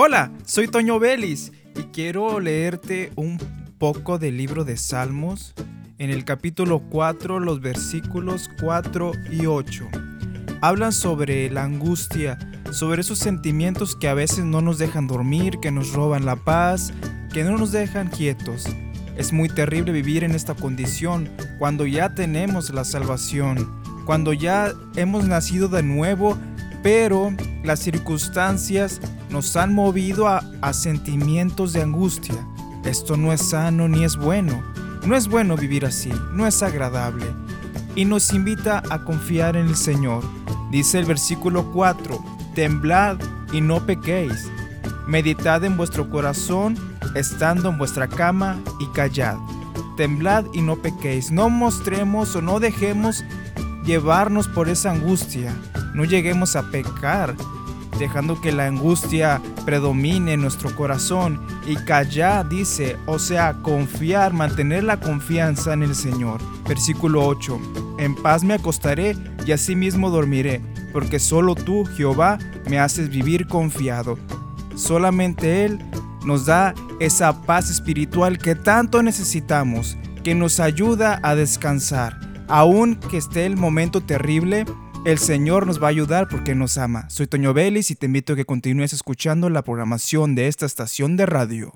Hola, soy Toño Vélez y quiero leerte un poco del libro de Salmos en el capítulo 4, los versículos 4 y 8. Hablan sobre la angustia, sobre esos sentimientos que a veces no nos dejan dormir, que nos roban la paz, que no nos dejan quietos. Es muy terrible vivir en esta condición cuando ya tenemos la salvación, cuando ya hemos nacido de nuevo, pero las circunstancias nos han movido a, sentimientos de angustia. Esto no es sano ni es bueno. No es bueno vivir así, no es agradable. Y nos invita a confiar en el Señor. Dice el versículo 4, temblad y no pequéis. Meditad en vuestro corazón, estando en vuestra cama y callad. Temblad y no pequéis. No mostremos o no dejemos llevarnos por esa angustia. No lleguemos a pecar dejando que la angustia predomine en nuestro corazón y callar, dice, o sea, confiar, mantener la confianza en el Señor. Versículo 8, en paz me acostaré y asimismo dormiré, porque solo tú, Jehová, me haces vivir confiado. Solamente Él nos da esa paz espiritual que tanto necesitamos, que nos ayuda a descansar. Aun que esté el momento terrible, el Señor nos va a ayudar porque nos ama. Soy Toño Vélez y te invito a que continúes escuchando la programación de esta estación de radio.